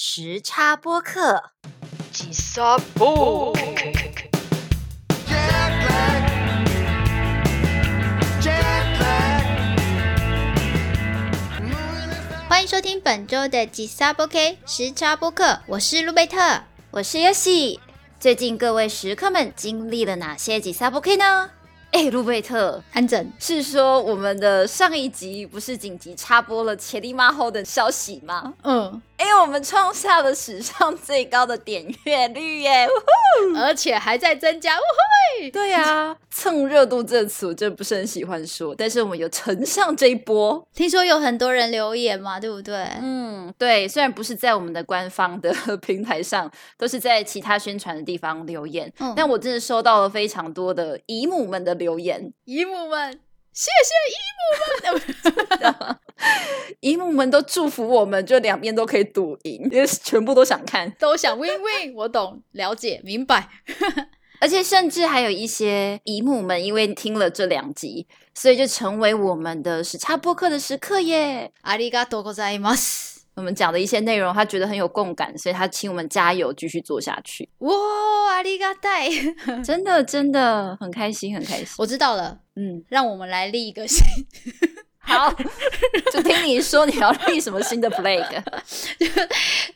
时差播客。吉萨布，欢迎收听本周的吉萨波 K 时差播客，我是路贝特。我是尤喜。最近各位食客们经历了哪些吉萨波 K 呢？哎，路贝特，安整是说我们的上一集不是紧急插播了切利马后的消息吗？嗯，哎，我们创下了史上最高的点阅率耶！而且还在增加，呜！对呀，蹭热度这词我真的不是很喜欢说，但是我们有乘上这一波。听说有很多人留言嘛，对不对？嗯，对，虽然不是在我们的官方的 平台上，都是在其他宣传的地方留言，嗯但我真的收到了非常多的姨母们的留言，姨母们，谢谢姨母们。姨母们都祝福我们，就两边都可以赌赢，因为全部都想看，都想 win win，我懂，了解，明白。而且甚至还有一些姨母们因为听了这两集，所以就成为我们的时差播客的时刻耶。ありがとうございます。 我们讲的一些内容，他觉得很有共感，所以他请我们加油，继续做下去。哇，ありがたい。真的，真的很开心，很开心。我知道了，嗯，让我们来立一个新，好，就听你说你要立什么新的 flag。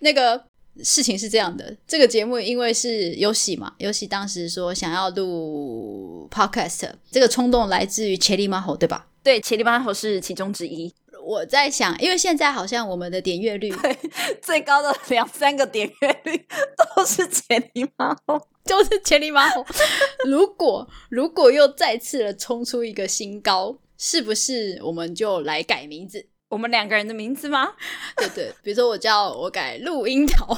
那个事情是这样的，这个节目因为是游戏嘛，游戏当时说想要录 podcast，这个冲动来自于切利马吼，对吧？对，切里巴头是其中之一， 我在想，因为现在好像我们的点阅率 最高的两三个点阅率都是千里马后。就是千里马后。如果如果又再次的冲出一个新高，是不是我们就来改名字？我们两个人的名字吗？对对，比如说我叫我改录音桃，呃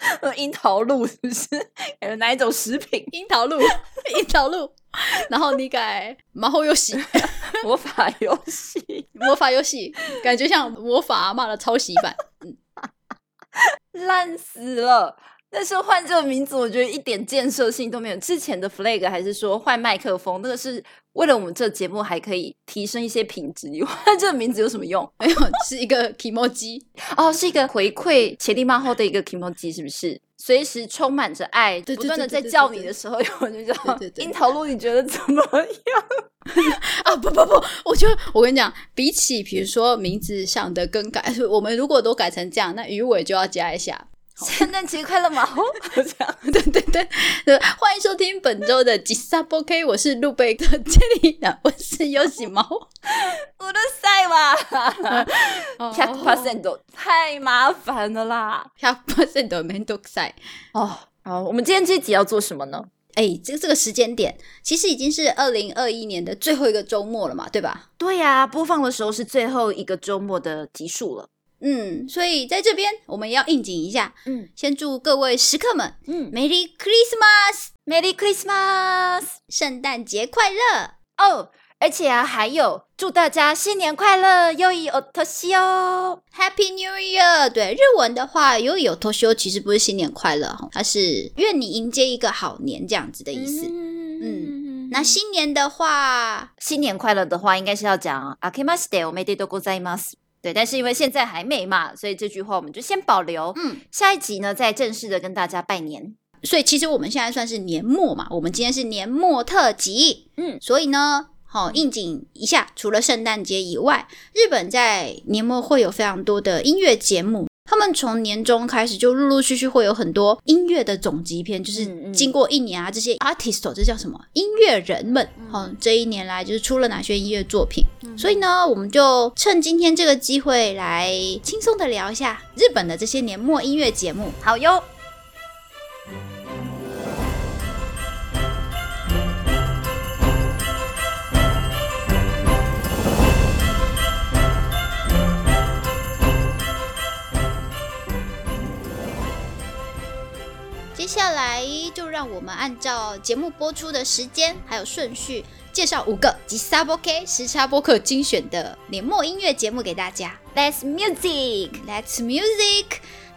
樱桃露是不是？有哪一种食品？樱桃露，樱桃露，然后你改马后游戏，魔法游戏，魔法游戏，感觉像魔法阿妈的抄袭版。烂死了。但是换这个名字，我觉得一点建设性都没有。之前的 flag 还是说换麦克风，那个是为了我们这节目还可以提升一些品质。你 换这个名字有什么用？没有，是一个 emoji，哦，是一个回馈切利马后的一个 emoji，是不是？随时充满着爱，对对不断的在叫你的时候，我就叫对对对樱桃露，你觉得怎么样？啊不不不，我就我跟你讲，比起比如说名字上的更改，我们如果都改成这样，那鱼尾就要加一下。圣诞节快乐嘛！哦这样 对对对对，欢迎收听本周的吉萨波 K，我是路贝克杰里的，我是游喜猫。我的塞吧，哦百 percent 太麻烦了啦。100 percent 的面倒赛。哦，好，我们今天这集要做什么呢？哎，这这个时间点其实已经是二零二一年的最后一个周末了嘛，对吧？对呀、播放的时候是最后一个周末的集数了。嗯，所以在这边我们要应景一下。嗯，先祝各位食客们，嗯，Merry Christmas，Merry Christmas，圣诞节快乐哦！而且啊，还有祝大家新年快乐，又一 otoshio h a p p y New Year。对，日文的话，又一 otoshio 其实不是新年快乐，它是愿你迎接一个好年这样子的意思。嗯。那新年的话，新年快乐的话，应该是要讲 “akimasu de omedetou gozaimasu”。对，但是因为现在还没嘛，所以这句话我们就先保留。嗯，下一集呢，再正式的跟大家拜年。所以其实我们现在算是年末嘛，我们今天是年末特辑，嗯所以呢，好、应景一下，除了圣诞节以外，日本在年末会有非常多的音乐节目。他们从年中开始就陆陆续续会有很多音乐的总集篇，就是经过一年啊，这些 artist 这叫什么音乐人们，嗯，这一年来就是出了哪些音乐作品。所以呢，我们就趁今天这个机会来轻松的聊一下日本的这些年末音乐节目。好哟。下来就让我们按照节目播出的时间还有顺序，介绍五个吉萨波 K 时差播客精选的年末音乐节目给大家。 Let's music。 Let's music。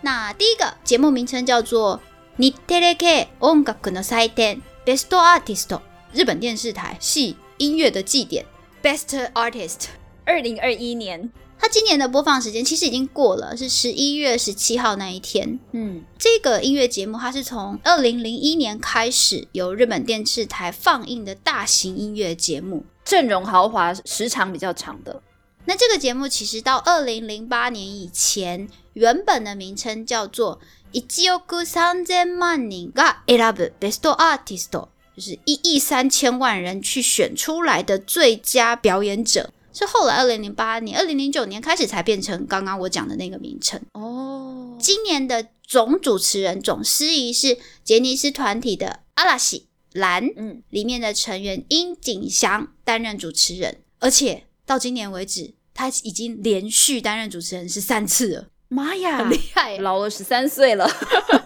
那第一个节目名称叫做日テレ系音楽の祭典 Best Artist，日本电视台系音乐的祭典 Best Artist。二零二一年 它今年的播放时间其实已经过了，是十一月十七号那一天。嗯，这个音乐节目它是从二零零一年开始由日本电视台放映的大型音乐节目。阵容豪华，时长比较长的。那这个节目其实到二零零八年以前，原本的名称叫做“一億三千万人が選ぶベストアーティスト”，就是一亿三千万人去选出来的最佳表演者。 是后来二零零八年、二零零九年开始才变成刚刚我讲的那个名称。哦，今年的总主持人、总司仪是杰尼斯团体的阿拉西兰，嗯，里面的成员樱井祥担任主持人，而且到今年为止，他已经连续担任主持人是三次了，妈呀很厉害，老了十三岁了。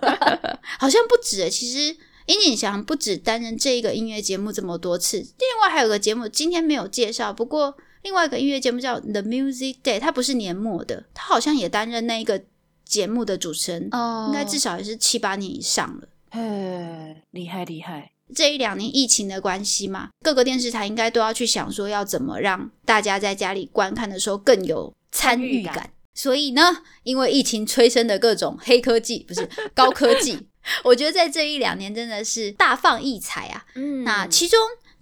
好像不止耶。其实殷景祥不止担任这一个音乐节目这么多次，另外还有个节目今天没有介绍，不过另外一个音乐节目叫 The Music Day，它不是年末的，他好像也担任那一个节目的主持人，哦应该至少也是七八年以上了。嘿，厉害厉害。这一两年疫情的关系嘛，各个电视台应该都要去想说要怎么让大家在家里观看的时候更有参与感。参与感所以呢，因为疫情催生的各种 黑科技，不是高科技，我觉得在这一两年真的是大放异彩啊。嗯那其中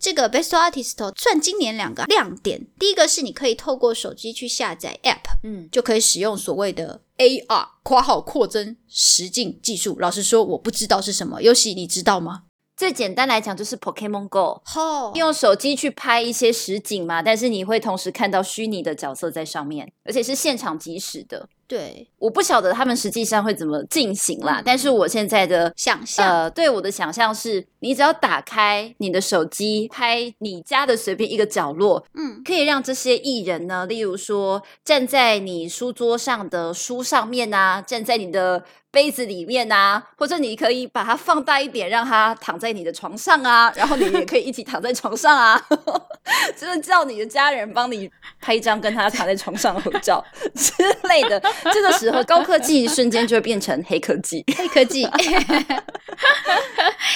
这个 Best Artist 算今年两个亮点，第一个是你可以透过手机去下载 App，嗯，就可以使用所谓的 AR（ 括号扩增实境技术）。老实说，我不知道是什么，尤其你知道吗？最简单来讲就是 Pokemon Go，哦用手机去拍一些实景嘛，但是你会同时看到虚拟的角色在上面，而且是现场即时的。对，我不晓得他们实际上会怎么进行啦，但是我现在的想象、呃，对我的想象是，你只要打开你的手机，拍你家的随便一个角落，嗯，可以让这些艺人呢，例如说站在你书桌上的书上面啊，站在你的杯子里面啊，或者你可以把它放大一点，让它躺在你的床上啊，然后你也可以一起躺在床上啊，就是叫你的家人帮你拍一张跟他躺在床上的合照之类的。这个时候，高科技瞬间就会变成黑科技。黑科技。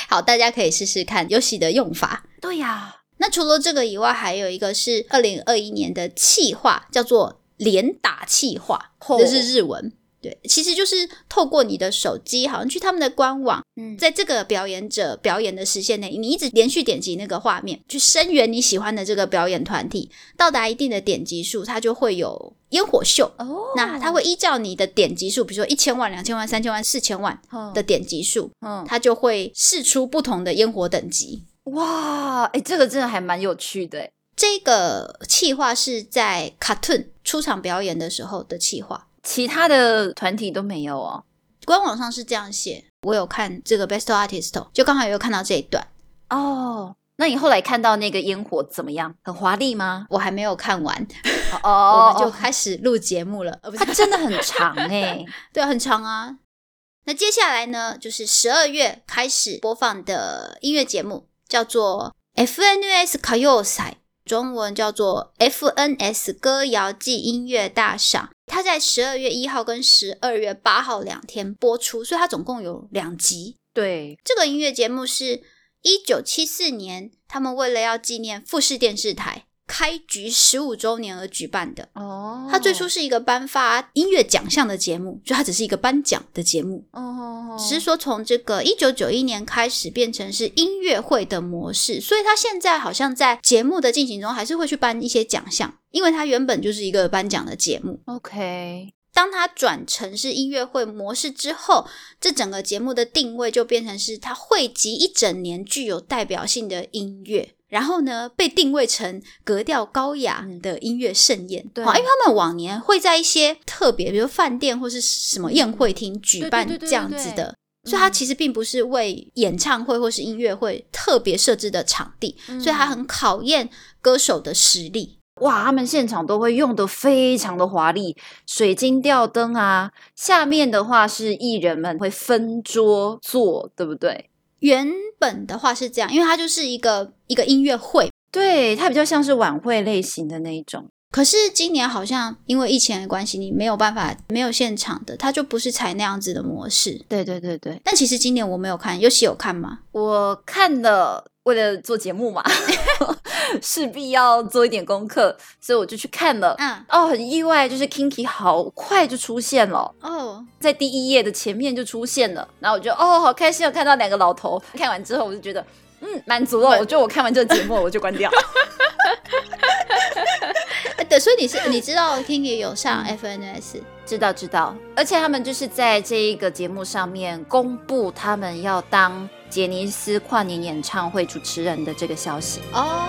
好，大家可以试试看游戏的用法。对呀、那除了这个以外，还有一个是二零二一年的气化，叫做连打企划，哦这是日文。对，其实就是透过你的手机，好像去他们的官网，嗯在这个表演者表演的时限内，你一直连续点击那个画面，去声援你喜欢的这个表演团体，到达一定的点击数，它就会有烟火秀。哦那它会依照你的点击数，比如说一千万、两千万、三千万、四千万的的点击数，嗯它就会试出不同的烟火等级。哇，哎，这个真的还蛮有趣的诶。这个企划是在 Cartoon 出场表演的时候的企划，其他的团体都没有哦。官网上是这样写。我有看这个 Best Artist，就刚好有看到这一段，哦，那你后来看到那个烟火怎么样？很华丽吗？我还没有看完，哦 我们就开始录节目了。它真的很长哎。对，很长啊。那接下来呢，就是十二月开始播放的音乐节目，叫做 FNS 歌謡赛，中文叫做 FNS 歌谣季音乐大赏。它在十二月一号跟十二月八号两天播出，所以它总共有两集。对，这个音乐节目是一九七四年，他们为了要纪念富士电视台开局十五周年而举办的。哦。它最初是一个颁发音乐奖项的节目，就它只是一个颁奖的节目，哦，只是说从这个一九九一年开始变成是音乐会的模式，所以它现在好像在节目的进行中还是会去颁一些奖项，因为它原本就是一个颁奖的节目。OK，当它转成是音乐会模式之后，这整个节目的定位就变成是它汇集一整年具有代表性的音乐，然后呢被定位成格调高雅的音乐盛宴。对，因为他们往年会在一些特别，比如饭店或是什么宴会厅举办这样子的。所以它其实并不是为演唱会或是音乐会特别设置的场地，所以它很考验歌手的实力。哇，他们现场都会用的非常的华丽，水晶吊灯啊，下面的话是艺人们会分桌坐，对不对？原本的话是这样，因为它就是一个一个音乐会，对，它比较像是晚会类型的那一种。可是今年好像因为疫情的关系，你没有办法没有现场的，它就不是采那样子的模式。对对对对，但其实今年我没有看，尤其有看吗？我看了，为了做节目嘛，势必要做一点功课，所以我就去看了。嗯，哦，很意外，就是 Kinky 好快就出现了，哦，在第一页的前面就出现了，然后我就哦，好开心，我看到两个老头。看完之后，我就觉得嗯，满足了。我觉得我看完这个节目，我就关掉。呃 对，所以你是你知道 Kinky 有上 FNS，知道知道，而且他们就是在这一个节目上面公布他们要当杰尼斯跨年演唱会主持人的这个消息。哦，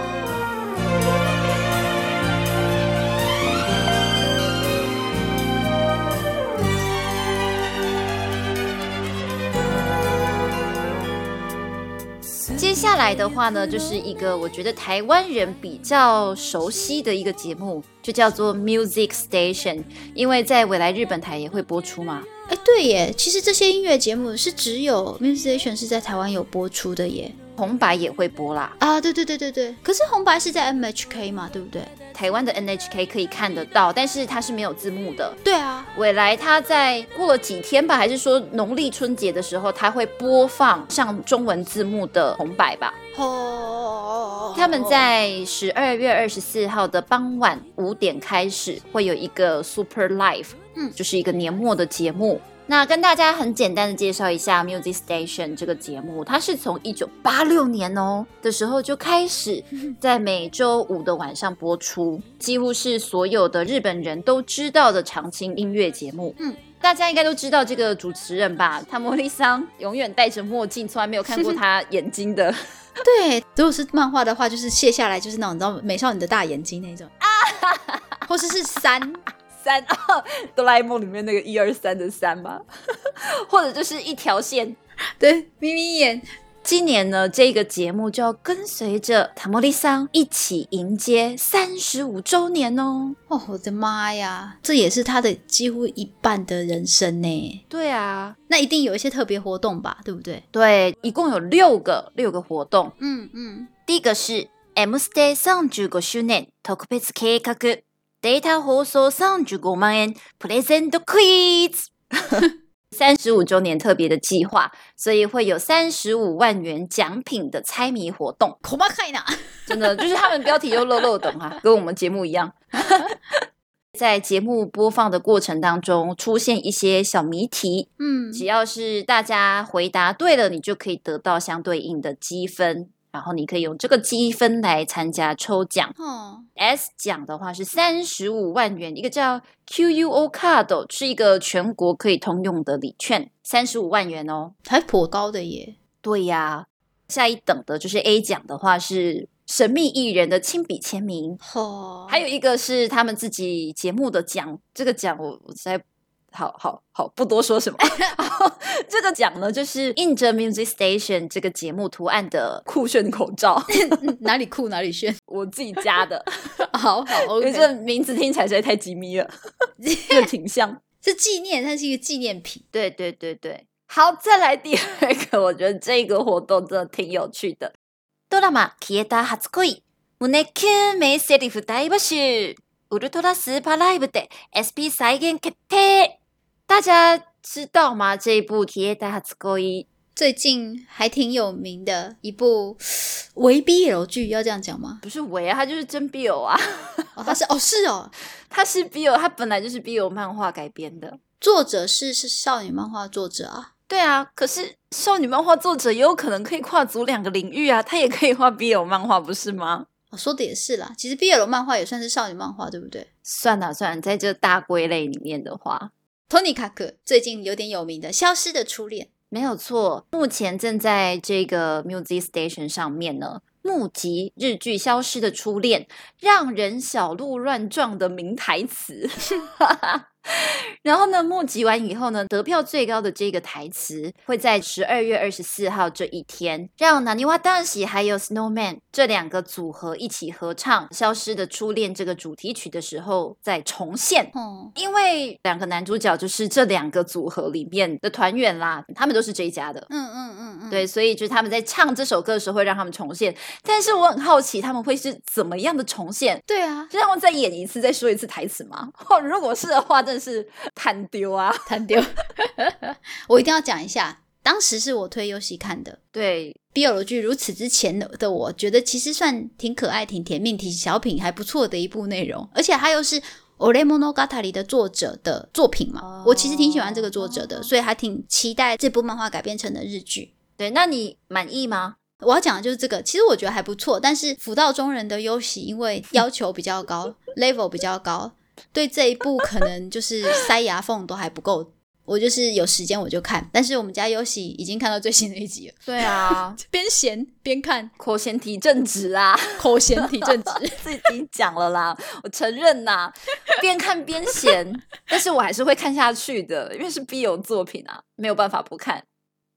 接下来的话呢，就是一个我觉得台湾人比较熟悉的一个节目，就叫做 Music Station，因为在未来日本台也会播出嘛。哎，对耶，其实这些音乐节目是只有 Music Station 是在台湾有播出的耶。红白也会播啦，啊，对对对对对，可是红白是在 MHK 嘛，对不对？台湾的 NHK 可以看得到，但是它是没有字幕的。对啊，未来它在过了几天吧，还是说农历春节的时候，它会播放上中文字幕的红白吧？哦，他们在十二月二十四号的傍晚五点开始，会有一个 Super Live，嗯就是一个年末的节目。那跟大家很简单的介绍一下 Music Station 这个节目，它是从一九八六年哦的时候就开始在每周五的晚上播出，几乎是所有的日本人都知道的常青音乐节目。嗯。大家应该都知道这个主持人吧？他莫莉桑永远戴着墨镜，从来没有看过他眼睛的。对，如果是漫画的话，就是卸下来就是那种你知道美少女的大眼睛那种啊，或是是三，三啊，哆啦 A 梦里面那个一二三的三吗，或者就是一条线。对，眯眯眼，今年呢，这个节目就要跟随着塔莫利桑一起迎接三十五周年哦。哦，我的妈呀，这也是他的几乎一半的人生呢。对啊，那一定有一些特别活动吧，对不对？对，一共有六个六个活动。嗯嗯，第一个是 M Stay 35周年特別企画 データ放送35万円プレゼントクイズ。三十五周年特别的计划，所以会有三十五万元奖品的猜谜活动。恐怕看呢。真的就是他们标题又漏漏等哈，跟我们节目一样。在节目播放的过程当中，出现一些小谜题，嗯，只要是大家回答对了，你就可以得到相对应的积分， 然后你可以用这个积分来参加抽奖。哦，S 奖的话是三十五万元，一个叫 QUO Card，是一个全国可以通用的礼券，三十五万元哦。还颇高的耶。对呀，下一等的就是 A 奖的话是神秘艺人的亲笔签名，哦，还有一个是他们自己节目的奖，这个奖我我实在好好好不多说什么。这个奖呢，就是印着 Music Station 这个节目图案的酷炫口罩，哪里酷哪里炫。我自己加的，好好因为，OK，这名字听起来实在太机密了，这个挺像。是纪念，它是一个纪念品。对对对对，好，再来第二个，我觉得这个活动真的挺有趣的。ドラマ消えた初恋胸キュン名セリフ大募集ウルトラスーパーライブで SP 再現決定。 大家知道吗？这一部消えた初恋最近还挺有名的一部唯 BL 剧，要这样讲吗？不是伪啊，它就是真 BL 啊，哦，它是哦是哦，它是 BL，它本来就是 BL 漫画改编的。作者是是少女漫画作者啊。对啊，可是少女漫画作者也有可能可以跨足两个领域啊，他也可以画 BL 漫画，不是吗？我、说的也是啦，其实 BL 漫画也算是少女漫画，对不对？算了算了，在这大归类里面的话，托尼卡克最近有点有名的《消失的初恋》，没有错。目前正在这个 Music Station 上面呢，募集日剧《消失的初恋》让人小鹿乱撞的名台词。然后呢，募集完以后呢，得票最高的这个台词会在十二月二十四号这一天，让南泥洼大喜还有 Snowman 这两个组合一起合唱《消失的初恋》这个主题曲的时候再重现。哦，因为两个男主角就是这两个组合里面的团员啦，他们都是这一家的。嗯嗯嗯嗯，对，所以就是他们在唱这首歌的时候会让他们重现，但是我很好奇他们会是怎么样的重现，对啊，就让我再演一次，再说一次台词吗？哦，如果是的话，真的是探丢啊！探丢。我一定要讲一下，当时是我推优喜看的。对，BL 剧如此之前的的我觉得其实算挺可爱、挺甜蜜、挺小品，还不错的一部内容，而且它又是。o r e Monogatari 的作者的作品嘛哦我其实挺喜欢这个作者的，所以还挺期待这部漫画改编成的日剧。对，那你满意吗？我要讲的就是这个，其实我觉得还不错，但是福道中人的优喜因为要求比较高，level 比较高，对这一部可能就是塞牙缝都还不够。我就是有时间我就看，但是我们家优喜已经看到最新的一集了，对啊，边闲边看，口嫌体正直啊，口嫌体正直。自己讲了啦，我承认呐，边看边闲，但是我还是会看下去的，因为是必有作品啊，没有办法不看。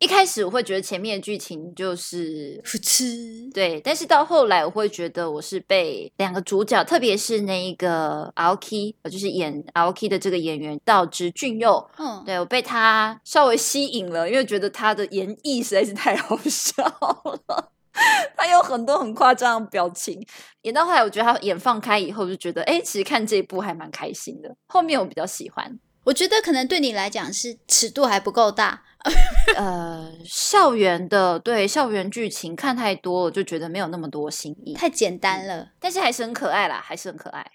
一开始我会觉得前面的剧情就是噗嗤，对，但是到后来我会觉得我是被两个主角，特别是那一个 Aoki，呃就是演 Aoki 的这个演员道之俊佑，嗯，对我被他稍微吸引了，因为觉得他的演绎实在是太好笑了。他有很多很夸张的表情，演到后来，我觉得他演放开以后，就觉得哎、诶其实看这一部还蛮开心的。后面我比较喜欢，我觉得可能对你来讲是尺度还不够大，呃，校园的对校园剧情看太多，我就觉得没有那么多新意，太简单了。但是还是很可爱啦，还是很可爱。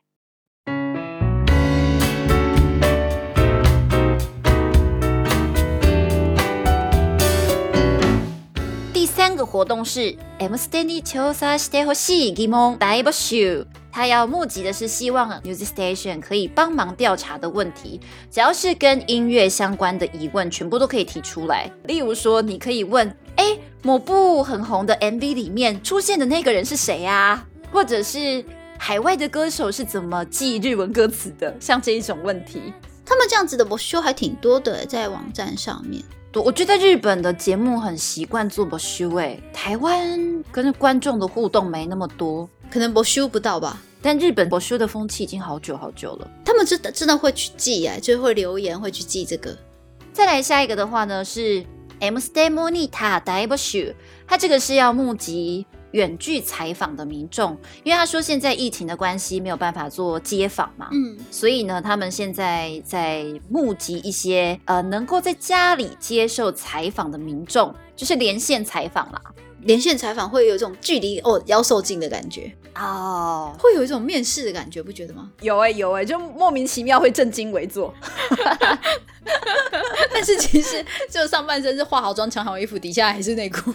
第三个活动是 M s t a n y 調査してほしい疑問大募集。他要募集的是希望 Music Station 可以帮忙调查的问题，只要是跟音乐相关的疑问，全部都可以提出来。例如说，你可以问：哎，某部很红的 MV 里面出现的那个人是谁呀、或者是海外的歌手是怎么记日文歌词的？像这一种问题，他们这样子的我修还挺多的，在网站上面。 我我觉得日本的节目很习惯做 o s 诶，台湾跟观众的互动没那么多，可能博修不到吧。但日本博修的风气已经好久好久了。他们真的真的会去记哎，就是会留言会去记这个。再来下一个的话呢是 M Stay Monita 大募集，它这个是要募集远距采访的民众，因为他说现在疫情的关系没有办法做街访嘛，嗯，所以呢，他们现在在募集一些呃能够在家里接受采访的民众，就是连线采访啦。连线采访会有一种距离哦腰受近的感觉，哦，会有一种面试的感觉，不觉得吗？有哎、有哎、就莫名其妙会正襟危坐。但是其实就上半身是化好妆、穿好衣服，底下还是内裤。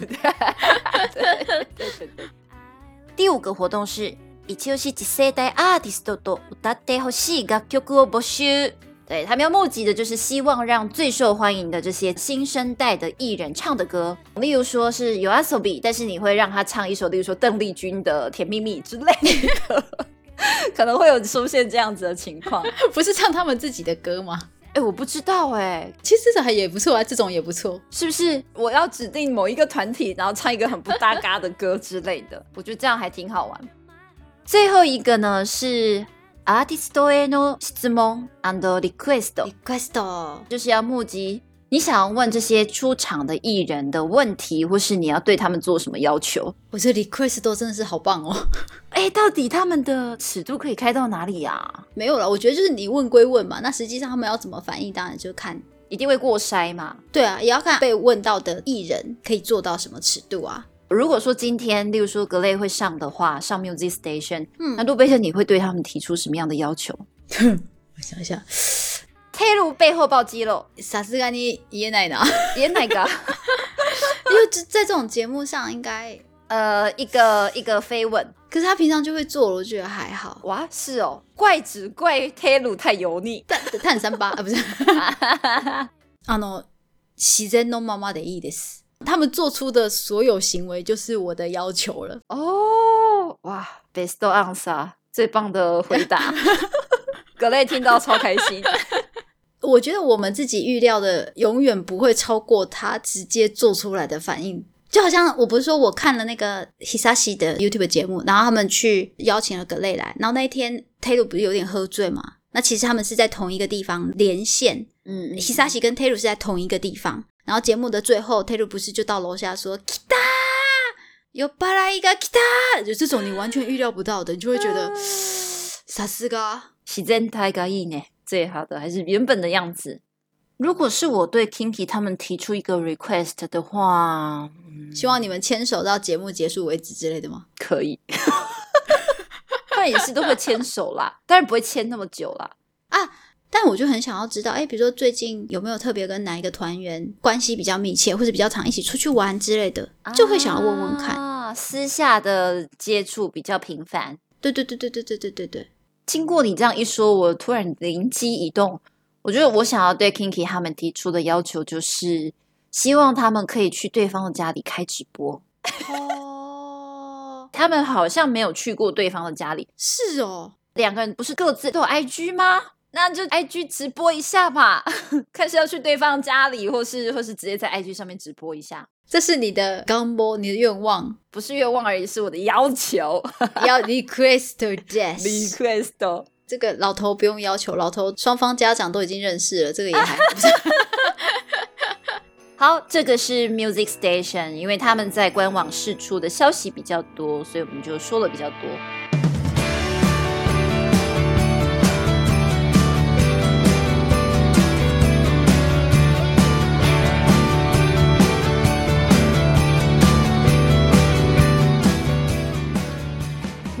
第五个活动是一押し次世代アーティストと歌ってほしい楽曲を募集。 对他们要募集的就是希望让最受欢迎的这些新生代的艺人唱的歌，例如说是有 asobi，但是你会让他唱一首，例如说邓丽君的《甜蜜蜜》之类的，可能会有出现这样子的情况。不是唱他们自己的歌吗？哎，我不知道哎、其实这还也不错啊，这种也不错。是不是我要指定某一个团体，然后唱一个很不搭嘎的歌之类的？我觉得这样还挺好玩。最后一个呢是 artist への質問 and request，Request 就是要募集你想要问这些出场的艺人的问题，或是你要对他们做什么要求。我觉得 Request 真的是好棒哦。哎，到底他们的尺度可以开到哪里呀、没有了，我觉得就是你问归问嘛，那实际上他们要怎么反应，当然就看。一定会过筛嘛？对啊，也要看被问到的艺人可以做到什么尺度啊。如果说今天，例如说格雷会上的话，上 Music Station，嗯那路贝特你会对他们提出什么样的要求？我想一下，贴入背后爆肌肉，さすがに言えないな，演哪个啊？因为这在这种节目上应该，呃，一个一个飞吻，可是他平常就会做了，我觉得还好。哇，是哦，怪只怪贴乳太油腻。但他很三八啊，不是？あの自然のままでいいです。 他们做出的所有行为就是我的要求了。哦，哇，best answer，最棒的回答。格雷听到超开心。我觉得我们自己预料的永远不会超过他直接做出来的反应。就好像我不是说我看了那个 Hisashi 的 YouTube 节目，然后他们去邀请了格雷来，然后那一天 Taylor 不是有点喝醉嘛？那其实他们是在同一个地方连线嗯，，Hisashi 跟 Taylor 是在同一个地方。然后节目的最后，Taylor 不是就到楼下说 “kita”，有巴拉一个 “kita”，就这种你完全预料不到的，你就会觉得さすが。自然体がいいね，最好的还是原本的样子。 如果是我对 Kinky 他们提出一个 request 的话，希望你们牵手到节目结束为止之类的吗？可以。他们也是都会牵手啦，当然不会牵那么久啦。 但我就很想要知道，哎，比如说最近有没有特别跟哪一个团员关系比较密切，或者比较常一起出去玩之类的，就会想要问问看。啊，私下的接触比较频繁。对对对对对对对对对。经过你这样一说，我突然灵机一动，我觉得我想要对 Kinky 他们提出的要求就是，希望他们可以去对方的家里开直播。哦，他们好像没有去过对方的家里，是哦，两个人不是各自都有 IG 吗？那就 IG 直播一下吧，看是要去对方家里，或是或是直接在 IG 上面直播一下，这是你的刚播，你的愿望，不是愿望而已，是我的要求。要 request this。Request 这个老头不用要求，老头双方家长都已经认识了，这个也还不是 好，这个是 Music Station，因为他们在官网释出的消息比较多，所以我们就说了比较多。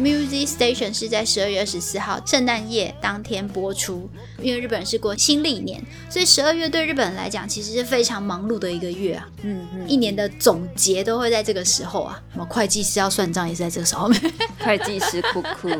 Music Station 是在十二月二十四号圣诞夜当天播出，因为日本人是过新历年，所以十二月对日本人来讲其实是非常忙碌的一个月啊。嗯嗯，一年的总结都会在这个时候啊，什么会计师要算账也是在这个时候。会计师哭哭，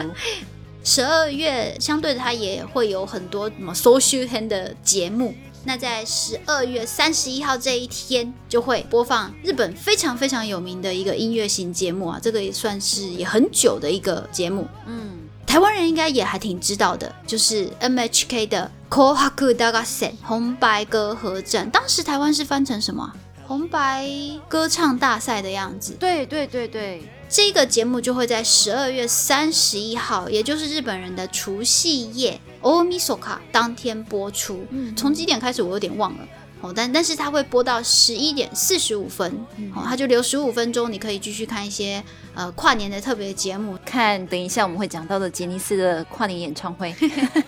十二月相对的，它也会有很多什么 social hand 的节目。那在十二月三十一号这一天，就会播放日本非常非常有名的一个音乐型节目啊，这个也算是也很久的一个节目。嗯，台湾人应该也还挺知道的，就是 M H K 的 Kohaku Dagasen 红白歌合战。当时台湾是翻成什么啊？红白歌唱大赛的样子。对对对对，这个节目就会在十二月三十一号，也就是日本人的除夕夜 Omisoka 当天播出。嗯从几点开始我有点忘了哦，但但是它会播到十一点四十五分，哦，它就留十五分钟，你可以继续看一些呃跨年的特别节目。看等一下我们会讲到的杰尼斯的跨年演唱会。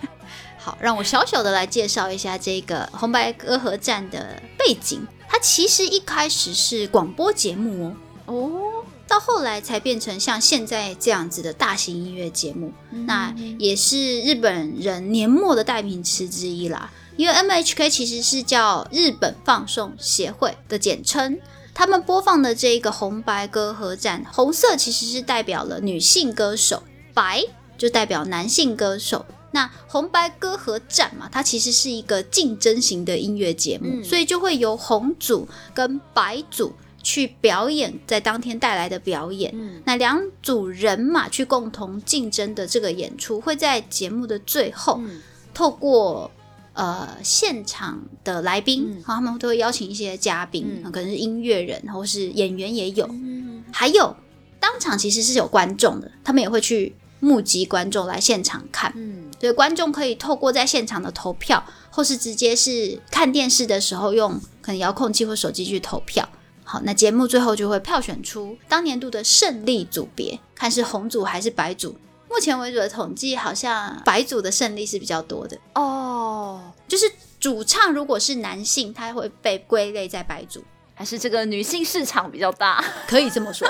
好，让我小小的来介绍一下这个红白歌合战的背景。它其实一开始是广播节目哦，哦，到后来才变成像现在这样子的大型音乐节目。那也是日本人年末的代名词之一啦。因为 MHK 其实是叫日本放送协会的简称，他们播放的这一个红白歌合战，红色其实是代表了女性歌手，白就代表男性歌手。那红白歌合战嘛，它其实是一个竞争型的音乐节目，嗯所以就会由红组跟白组去表演在当天带来的表演。嗯。那两组人马去共同竞争的这个演出，会在节目的最后，嗯。透过呃现场的来宾，嗯。好他们都会邀请一些嘉宾，嗯。可能是音乐人或是演员也有，嗯。还有当场其实是有观众的，他们也会去募集观众来现场看。嗯。所以观众可以透过在现场的投票，或是直接是看电视的时候用可能遥控器或手机去投票。好，那节目最后就会票选出当年度的胜利组别，看是红组还是白组。目前为止的统计，好像白组的胜利是比较多的。哦，就是主唱如果是男性，他会被归类在白组，还是这个女性市场比较大。可以这么说。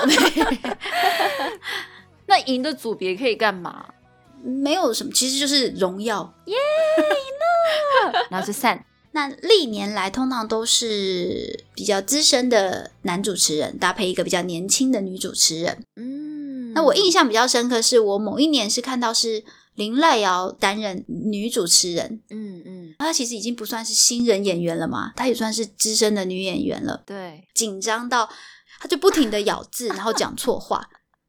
那赢的组别可以干嘛？没有什么，其实就是荣耀耶。然后 就散。那历年来通常都是比较资深的男主持人搭配一个比较年轻的女主持人。嗯那我印象比较深刻，是我某一年是看到是林濑瑶担任女主持人，嗯嗯，她其实已经不算是新人演员了嘛，她也算是资深的女演员了，对，紧张到她就不停的咬字，然后讲错话。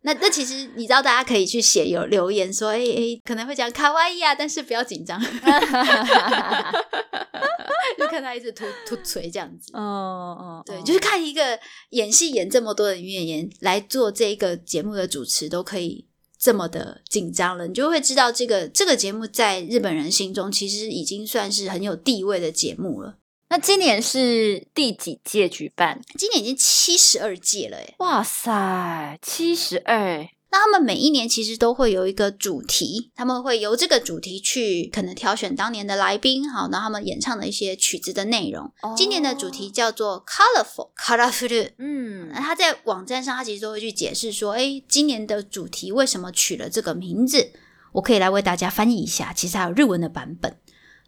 那那其实你知道，大家可以去写有留言说，哎、哎、可能会讲卡哇伊啊，但是不要紧张，就看他一直突突锤这样子。哦哦，对，就是看一个演戏演这么多的女演员来做这个节目的主持，都可以这么的紧张了，你就会知道这个这个节目在日本人心中其实已经算是很有地位的节目了。那今年是第几届举办？今年已经七十二届了，哎，哇塞，七十二！那他们每一年其实都会有一个主题，他们会由这个主题去可能挑选当年的来宾，好，然后他们演唱的一些曲子的内容。今年的主题叫做 Colorful Colorful，嗯那他在网站上他其实都会去解释说，哎，今年的主题为什么取了这个名字？我可以来为大家翻译一下，其实还有日文的版本。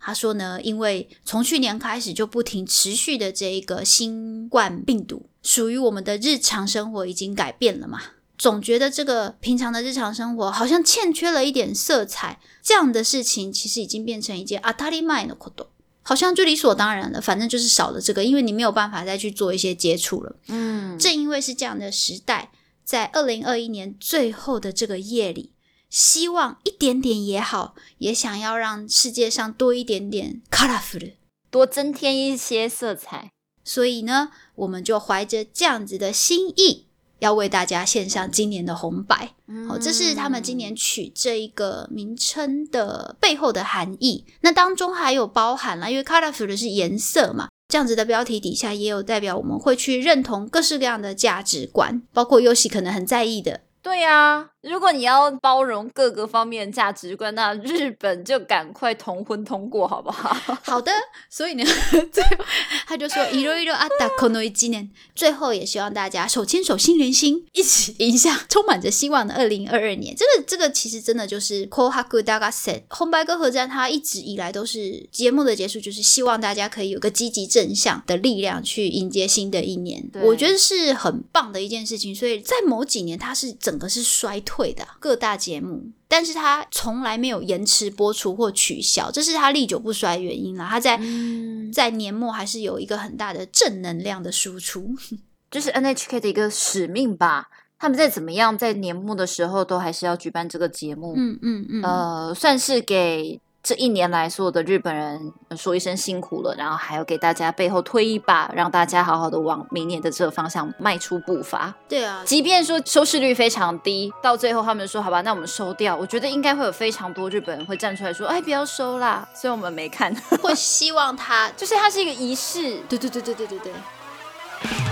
他说呢，因为从去年开始就不停持续的这一个新冠病毒，属于我们的日常生活已经改变了嘛，总觉得这个平常的日常生活好像欠缺了一点色彩，这样的事情其实已经变成一件阿塔利麦的活动，好像就理所当然了，反正就是少了这个，因为你没有办法再去做一些接触了。嗯，正因为是这样的时代，在二零二一年最后的这个夜里，希望一点点也好，也想要让世界上多一点点 colorful。多增添一些色彩。所以呢，我们就怀着这样子的心意，要为大家献上今年的红白。哦，这是他们今年取这一个名称的背后的含义。那当中还有包含了，因为 colorful 的是颜色嘛，这样子的标题底下也有代表我们会去认同各式各样的价值观，包括游戏可能很在意的。对呀、如果你要包容各个方面的价值观，那日本就赶快同婚通过，好不好？好的，所以呢，最后他就说いろいろあったこの一年，最后也希望大家手牵手心连心，一起迎向充满着希望的二零二二年。这个这个其实真的就是 Kohaku Daga Set 红白歌合战，它一直以来都是节目的结束，就是希望大家可以有个积极正向的力量去迎接新的一年。对我觉得是很棒的一件事情。所以在某几年，它是整个是衰退 的各大节目。但是他从来没有延迟播出或取消，这是他历久不衰的原因啦。他在、嗯在年末还是有一个很大的正能量的输出。就是 NHK 的一个使命吧。他们再怎么样，在年末的时候都还是要举办这个节目，嗯嗯嗯，呃，算是给这一年来所有的日本人呃说一声辛苦了，然后还要给大家背后推一把，让大家好好的往明年的这个方向迈出步伐。对啊，即便说收视率非常低，到最后他们说好吧，那我们收掉。我觉得应该会有非常多日本人会站出来说，哎，不要收啦。所以我们没看，会希望他，就是它是一个仪式。对对对对对对对。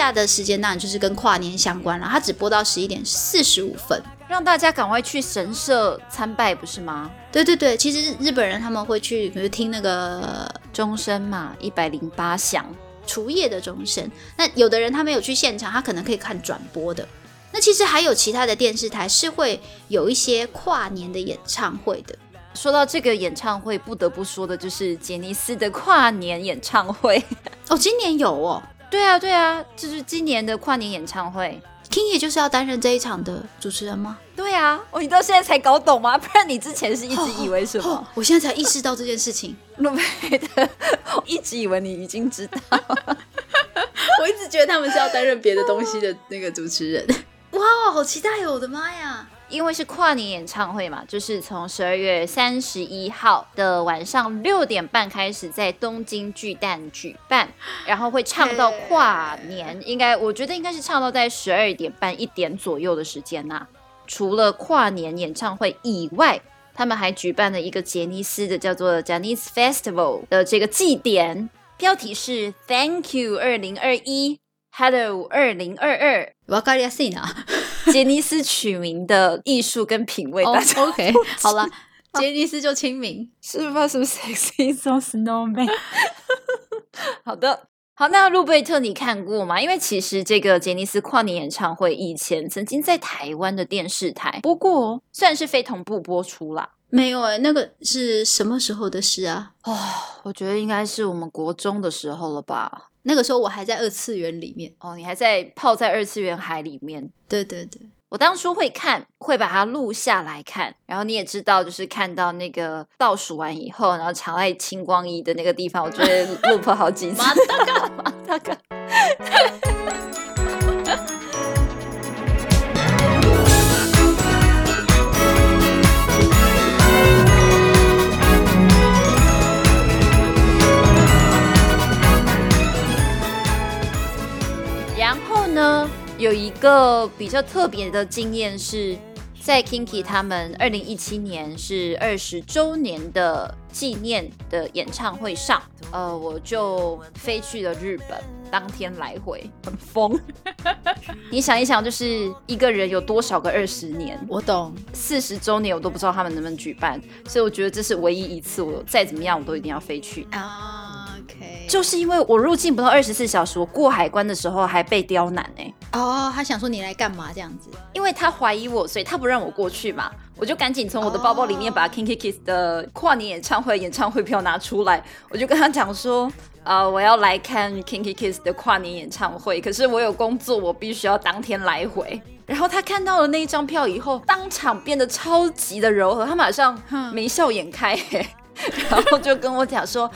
下的时间当然就是跟跨年相关了，它只播到十一点四十五分。让大家赶快去神社参拜，不是吗？对对对，其实日本人他们会去，比如听那个钟声嘛，一百零八响。除夜的钟声。那有的人他没有去现场，他可能可以看转播的。那其实还有其他的电视台是会有一些跨年的演唱会的。说到这个演唱会，不得不说的就是杰尼斯的跨年演唱会。哦，今年有哦对啊，对啊，就是今年的跨年演唱会。，King 也就是要担任这一场的主持人吗？对啊，哦，你到现在才搞懂吗？不然你之前是一直以为什么？哦，我现在才意识到这件事情。路贝的，我一直以为你已经知道。我一直觉得他们是要担任别的东西的那个主持人。哇，好期待哦！我的妈呀！因为是跨年演唱会嘛，就是从十二月三十一号的晚上六点半开始在东京巨蛋举办，然后会唱到跨年，应该我觉得应该是唱到在十二点半一点左右的时间呐、除了跨年演唱会以外，他们还举办了一个杰尼斯的叫做 Janis Festival 的这个祭典，标题是 Thank You 二零二一，Hello 二零二二。わかりやすいな。 杰尼斯取名的艺术跟品味，哦大家，OK，好了，杰尼斯就亲民。是吧？什么 sexy so snowman？好的，好，那路贝特你看过吗？因为其实这个杰尼斯跨年演唱会以前曾经在台湾的电视台播过哦，虽然是非同步播出啦。没有哎、那个是什么时候的事啊？哦，我觉得应该是我们国中的时候了吧？那个时候我还在二次元里面。哦，你还在泡在二次元海里面。对对对，我当初会看，会把它录下来看，然后你也知道，就是看到那个倒数完以后，然后藏在青光仪的那个地方，我就会 loop 好几次。马大哥，马大哥。呢，有一个比较特别的经验是，在 Kinky 他们二零一七年是二十周年的纪念的演唱会上，呃，我就飞去了日本，当天来回，很疯。你想一想，就是一个人有多少个二十年？我懂，四十周年我都不知道他们能不能举办，所以我觉得这是唯一一次，我再怎么样我都一定要飞去。啊，OK，就是因为我入境不到二十四小时，我过海关的时候还被刁难哎、哦，他想说你来干嘛这样子？因为他怀疑我，所以他不让我过去嘛，我就赶紧从我的包包里面把 Kinky Kiss 的跨年演唱会演唱会票拿出来，我就跟他讲说，呃，我要来看 Kinky Kiss 的跨年演唱会，可是我有工作，我必须要当天来回。然后他看到了那一张票以后，当场变得超级的柔和，他马上眉笑眼开、嘿 然后就跟我讲说。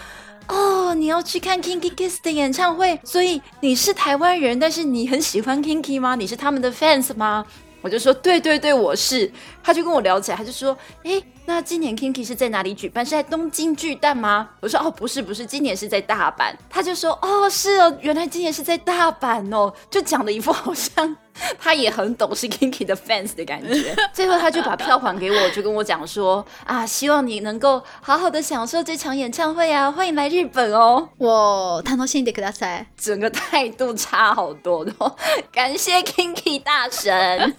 哦，你要去看 Kinky Kiss 的演唱会，所以你是台湾人，但是你很喜欢 Kinky 吗？你是他们的 fans 吗？我就说对对对，我是。他就跟我聊起来，他就说，诶，那今年 Kinky 是在哪里举办？是在东京巨蛋吗？我说哦，不是不是，今年是在大阪。他就说哦，是哦，原来今年是在大阪哦，就讲的一副好像他也很懂是 Kinky 的 fans 的感觉。最后他就把票还给我，就跟我讲说啊，希望你能够好好的享受这场演唱会啊，欢迎来日本哦。我楽しんでください。整个态度差好多的哦，感谢 Kinky 大神。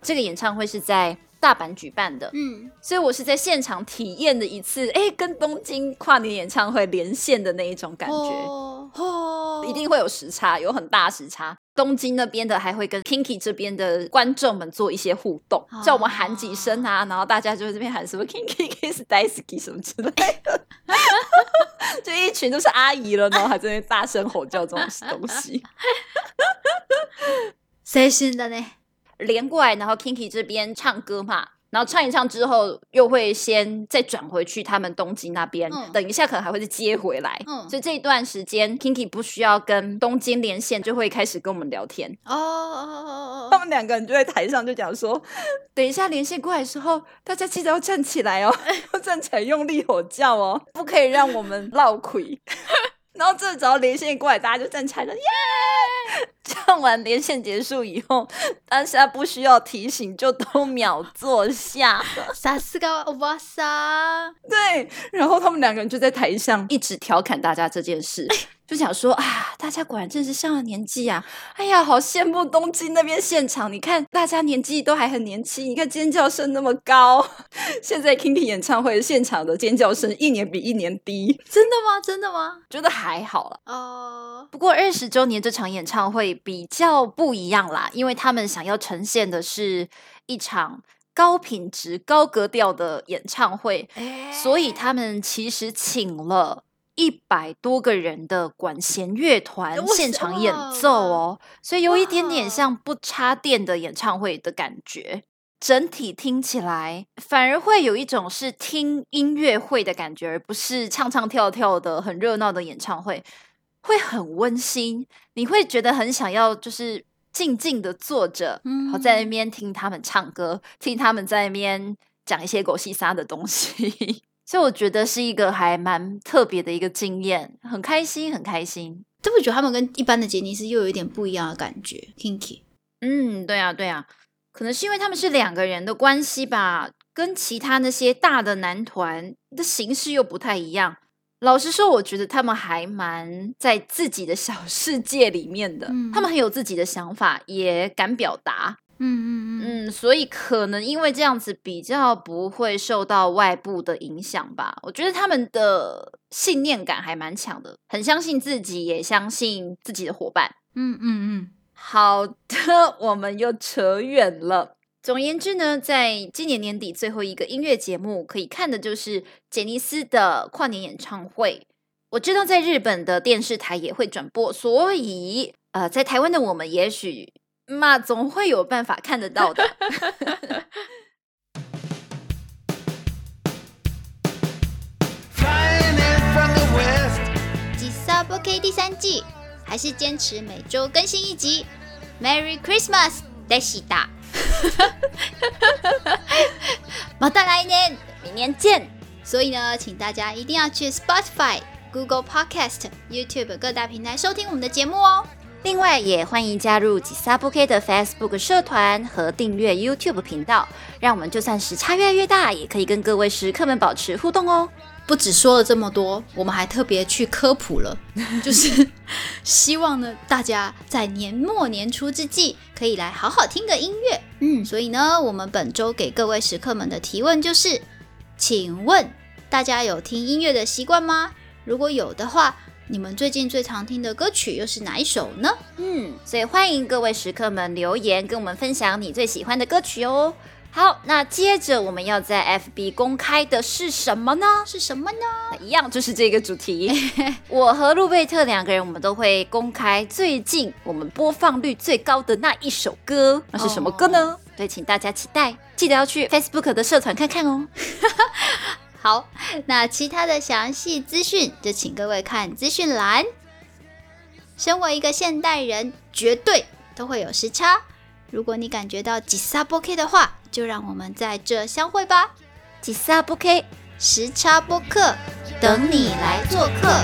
这个演唱会是在 大阪举办的，嗯，所以我是在现场体验的一次，哎，跟东京跨年演唱会连线的那一种感觉。哦哦一定会有时差，有很大时差。东京那边的还会跟 Kinky 这边的观众们做一些互动，哦叫我们喊几声啊，然后大家就在这边喊什么 Kinky Kiss Daisuki 什么之类的，就一群都是阿姨了，然后还在那边大声吼叫这种东西。青春だね。连过来，然后 Kinky 这边唱歌嘛，然后唱一唱之后，又会先再转回去他们东京那边，嗯等一下可能还会再接回来。嗯所以这一段时间，Kinky 不需要跟东京连线，就会开始跟我们聊天。哦哦哦他哦们两个人就在台上就讲说，等一下连线过来的时候，大家记得要站起来哦，要站起来用力吼叫哦，不可以让我们落亏。然后这只要连线过来，大家就站起来了，耶！唱完连线结束以后，大家不需要提醒，就都秒坐下。哦。さすがおばさん。对，然后他们两个人就在台上一直调侃大家这件事，就想说啊，大家果然真是上了年纪啊！哎呀，好羡慕东京那边现场，你看大家年纪都还很年轻，你看尖叫声那么高。现在 Kinky 演唱会现场的尖叫声一年比一年低，真的吗？真的吗？觉得还好了。哦，不过二十周年这场演唱会 比较不一样啦，因为他们想要呈现的是一场高品质、高格调的演唱会，所以他们其实请了一百多个人的管弦乐团现场演奏哦，所以有一点点像不插电的演唱会的感觉。整体听起来反而会有一种是听音乐会的感觉，而不是唱唱跳跳的很热闹的演唱会，会很温馨。你会觉得很想要，就是静静的坐着，然后在那边听他们唱歌，听他们在那边讲一些狗屁撒的东西。所以我觉得是一个还蛮特别的一个经验，很开心，很开心。但我觉得他们跟一般的杰尼斯又有一点不一样的感觉。Kinky，嗯，对啊，对啊，可能是因为他们是两个人的关系吧，跟其他那些大的男团的形式又不太一样。老实说，我觉得他们还蛮在自己的小世界里面的，嗯他们很有自己的想法，也敢表达。嗯嗯嗯，嗯，所以可能因为这样子比较不会受到外部的影响吧。我觉得他们的信念感还蛮强的，很相信自己，也相信自己的伙伴。嗯嗯嗯，好的，我们又扯远了。总而言之呢，在今年年底最后一个音乐节目可以看的就是杰尼斯的跨年演唱会。我知道在日本的电视台也会转播，所以呃，在台湾的我们也许嘛总会有办法看得到的。 Flying in from the west. 吉萨波 K 第三季还是坚持每周更新一集。Merry Christmas，でした。 また来年。明年见。所以呢，请大家一定要去 Spotify、Google Podcast、YouTube 各大平台收听我们的节目哦。另外，也欢迎加入吉萨布 K 的 Facebook 社团和订阅 YouTube 频道，让我们就算时差越来越大，也可以跟各位食客们保持互动哦。不只说了这么多，我们还特别去科普了，就是希望呢，大家在年末年初之际，可以来好好听个音乐。嗯，所以呢，我们本周给各位食客们的提问就是：请问大家有听音乐的习惯吗？如果有的话，你们最近最常听的歌曲又是哪一首呢？嗯，所以欢迎各位食客们留言跟我们分享你最喜欢的歌曲哦。好，那接着我们要在 FB 公开的是什么呢？是什么呢？一样就是这个主题。我和路贝特两个人，我们都会公开最近我们播放率最高的那一首歌，那是什么歌呢？对，请大家期待，记得要去 Facebook 的社团看看哦。好，那其他的详细资讯就请各位看资讯栏。身为一个现代人，绝对都会有时差。如果你感觉到吉萨波 k 的话，就让我们在这相会吧。吉萨波 k 时差播客，等你来做客。